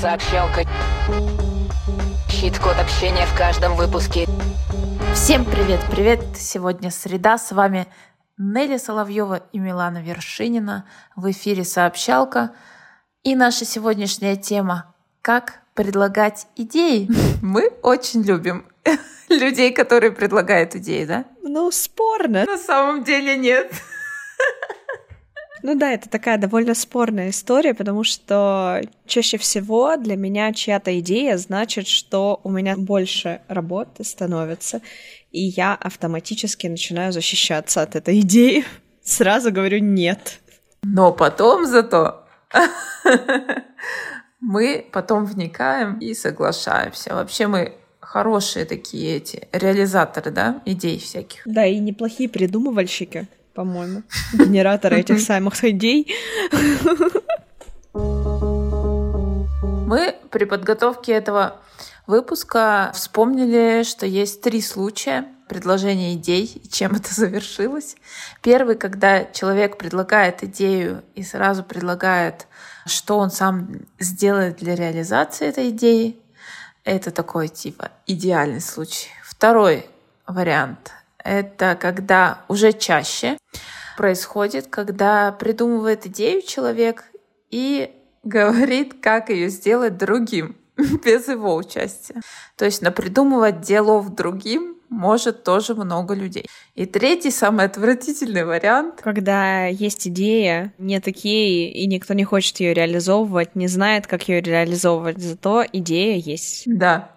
Сообщалка. Щит-код общения в каждом выпуске. Всем привет-привет! Сегодня среда, с вами Нелли Соловьева и Милана Вершинина. В эфире «Сообщалка». И наша сегодняшняя тема «Как предлагать идеи?» Мы очень любим людей, которые предлагают идеи, да? Ну, спорно. На самом деле нет. Ну да, это такая довольно спорная история, потому что чаще всего для меня чья-то идея значит, что у меня больше работы становится, и я автоматически начинаю защищаться от этой идеи. Сразу говорю нет. Но потом зато мы потом вникаем и соглашаемся. Вообще мы хорошие такие эти реализаторы, да, идей всяких. Да, и неплохие придумывальщики по-моему, генератора этих самых идей. Мы при подготовке этого выпуска вспомнили, что есть три случая предложения идей и чем это завершилось. Первый, когда человек предлагает идею и сразу предлагает, что он сам сделает для реализации этой идеи. Это такой типа идеальный случай. Второй вариант это когда уже чаще происходит, когда придумывает идею человек и говорит, как ее сделать другим без его участия. То есть на придумывать делов другим может тоже много людей. И третий, самый отвратительный вариант. Когда есть идея, не такие, и никто не хочет ее реализовывать, не знает, как ее реализовывать, зато идея есть. Да,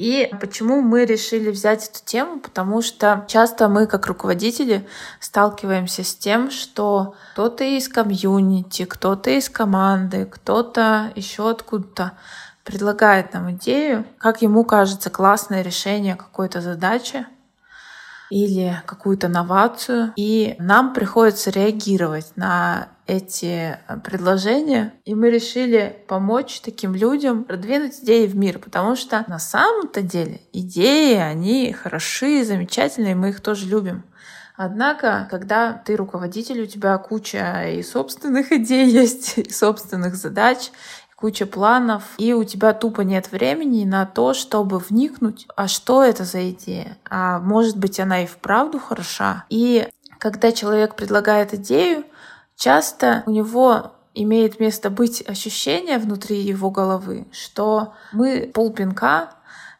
и почему мы решили взять эту тему? Потому что часто мы, как руководители, сталкиваемся с тем, что кто-то из комьюнити, кто-то из команды, кто-то еще откуда-то предлагает нам идею, как ему кажется классное решение какой-то задачи, или какую-то новацию, и нам приходится реагировать на эти э, предложения, и мы решили помочь таким людям продвинуть идеи в мир, потому что на самом-то деле идеи, они хороши, замечательные, мы их тоже любим. Однако, когда ты руководитель, у тебя куча и собственных идей есть, и собственных задач, куча планов, и у тебя тупо нет времени на то, чтобы вникнуть, а что это за идея, а может быть она и вправду хороша. И когда человек предлагает идею, часто у него имеет место быть ощущение внутри его головы, что мы полпинка,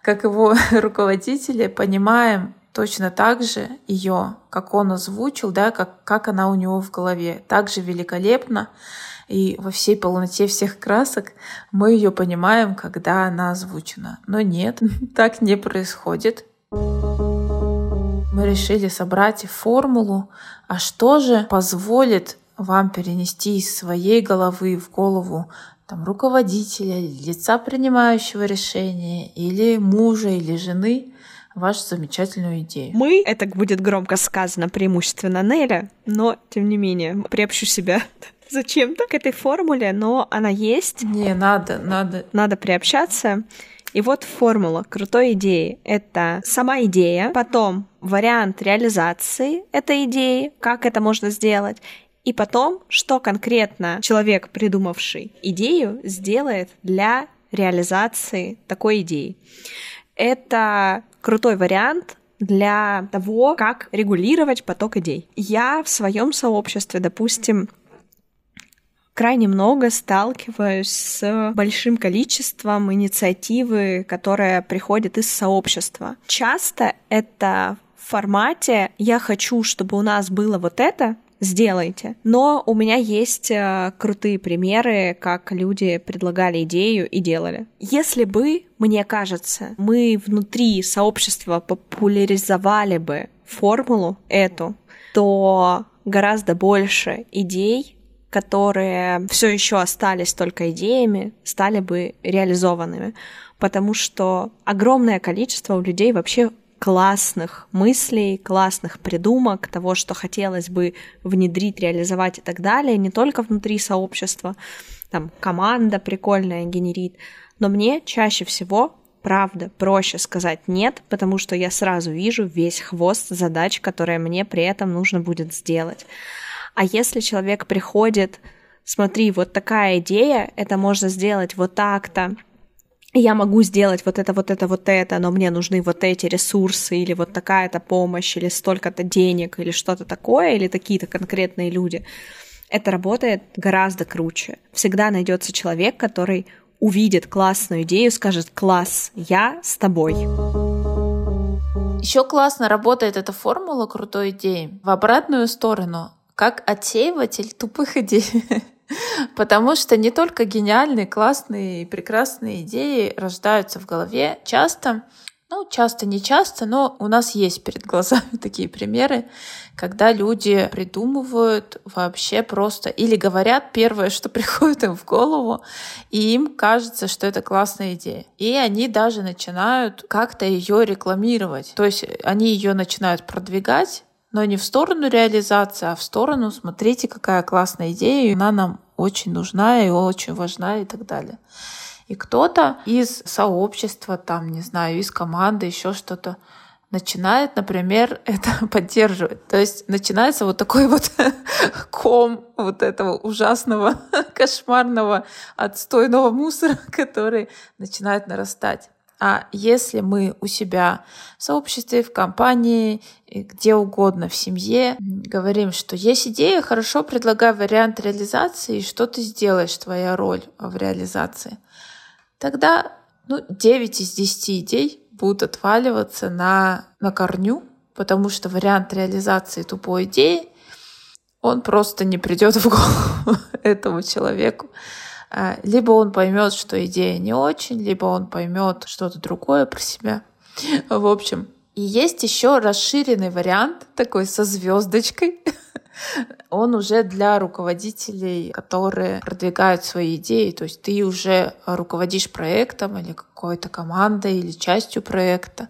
как его руководители, понимаем точно так же ее, как он озвучил, да, как, как она у него в голове, также великолепно и во всей полноте всех красок мы ее понимаем, когда она озвучена. Но нет, так не происходит. Мы решили собрать формулу, а что же позволит вам перенести из своей головы в голову там, руководителя, лица принимающего решения, или мужа, или жены, вашу замечательную идею. Мы, это будет громко сказано преимущественно Неля, но тем не менее приобщу себя зачем-то к этой формуле, но она есть. Не, надо, надо. Надо приобщаться. И вот формула крутой идеи. Это сама идея, потом вариант реализации этой идеи, как это можно сделать, и потом, что конкретно человек, придумавший идею, сделает для реализации такой идеи. Это крутой вариант для того, как регулировать поток идей. Я в своем сообществе, допустим, крайне много сталкиваюсь с большим количеством инициативы, которая приходит из сообщества. Часто это в формате «я хочу, чтобы у нас было вот это», сделайте. Но у меня есть э, крутые примеры, как люди предлагали идею и делали. Если бы, мне кажется, мы внутри сообщества популяризовали бы формулу эту, то гораздо больше идей которые все еще остались только идеями, стали бы реализованными. Потому что огромное количество у людей вообще классных мыслей, классных придумок, того, что хотелось бы внедрить, реализовать и так далее, не только внутри сообщества, там команда прикольная генерит, но мне чаще всего правда проще сказать нет, потому что я сразу вижу весь хвост задач, которые мне при этом нужно будет сделать. А если человек приходит смотри, вот такая идея, это можно сделать вот так-то, я могу сделать вот это, вот это, вот это, но мне нужны вот эти ресурсы, или вот такая-то помощь, или столько-то денег, или что-то такое, или такие-то конкретные люди. Это работает гораздо круче. Всегда найдется человек, который увидит классную идею, скажет «класс, я с тобой». Еще классно работает эта формула крутой идеи в обратную сторону, как отсеиватель тупых идей. Потому что не только гениальные, классные и прекрасные идеи рождаются в голове. Часто, ну, часто, не часто, но у нас есть перед глазами такие примеры, когда люди придумывают вообще просто или говорят первое, что приходит им в голову, и им кажется, что это классная идея. И они даже начинают как-то ее рекламировать. То есть они ее начинают продвигать, но не в сторону реализации, а в сторону, смотрите, какая классная идея, и она нам очень нужна и очень важна и так далее. И кто-то из сообщества, там, не знаю, из команды, еще что-то, начинает, например, это поддерживать. То есть начинается вот такой вот ком вот этого ужасного, кошмарного, отстойного мусора, который начинает нарастать. А если мы у себя в сообществе, в компании, где угодно, в семье, говорим, что есть идея, хорошо, предлагай вариант реализации, и что ты сделаешь, твоя роль в реализации, тогда ну, 9 из 10 идей будут отваливаться на, на корню, потому что вариант реализации тупой идеи, он просто не придет в голову этому человеку. А, либо он поймет, что идея не очень, либо он поймет что-то другое про себя. В общем, и есть еще расширенный вариант, такой со звездочкой. Он уже для руководителей, которые продвигают свои идеи. То есть ты уже руководишь проектом или какой-то командой или частью проекта.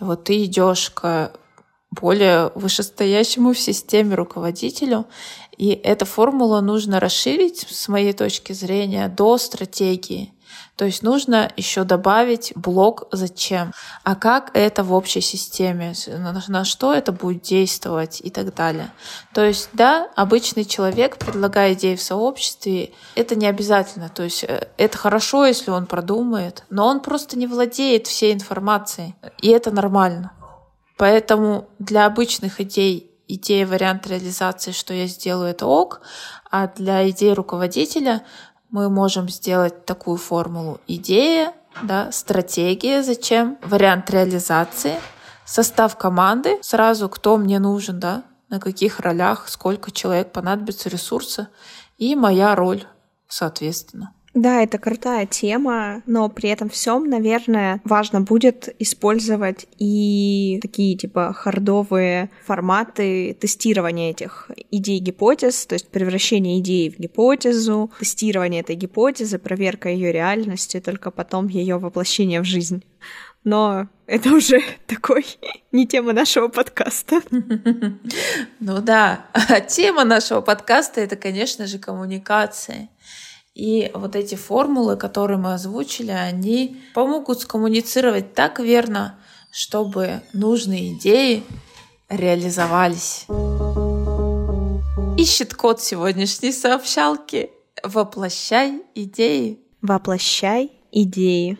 И вот ты идешь к более вышестоящему в системе руководителю, и эту формулу нужно расширить, с моей точки зрения, до стратегии. То есть нужно еще добавить блок «Зачем?», а как это в общей системе, на что это будет действовать и так далее. То есть, да, обычный человек, предлагая идеи в сообществе, это не обязательно. То есть э, это хорошо, если он продумает, но он просто не владеет всей информацией, и это нормально. Поэтому для обычных идей идея, вариант реализации, что я сделаю, это ок. А для идеи руководителя мы можем сделать такую формулу. Идея, да, стратегия, зачем, вариант реализации, состав команды, сразу кто мне нужен, да, на каких ролях, сколько человек понадобится ресурса и моя роль, соответственно. Да, это крутая тема, но при этом всем, наверное, важно будет использовать и такие типа хардовые форматы тестирования этих идей гипотез, то есть превращение идеи в гипотезу, тестирование этой гипотезы, проверка ее реальности, только потом ее воплощение в жизнь. Но это уже такой не тема нашего подкаста. Ну да, тема нашего подкаста это, конечно же, коммуникация. И вот эти формулы, которые мы озвучили, они помогут скоммуницировать так верно, чтобы нужные идеи реализовались. Ищет код сегодняшней сообщалки. Воплощай идеи. Воплощай идеи.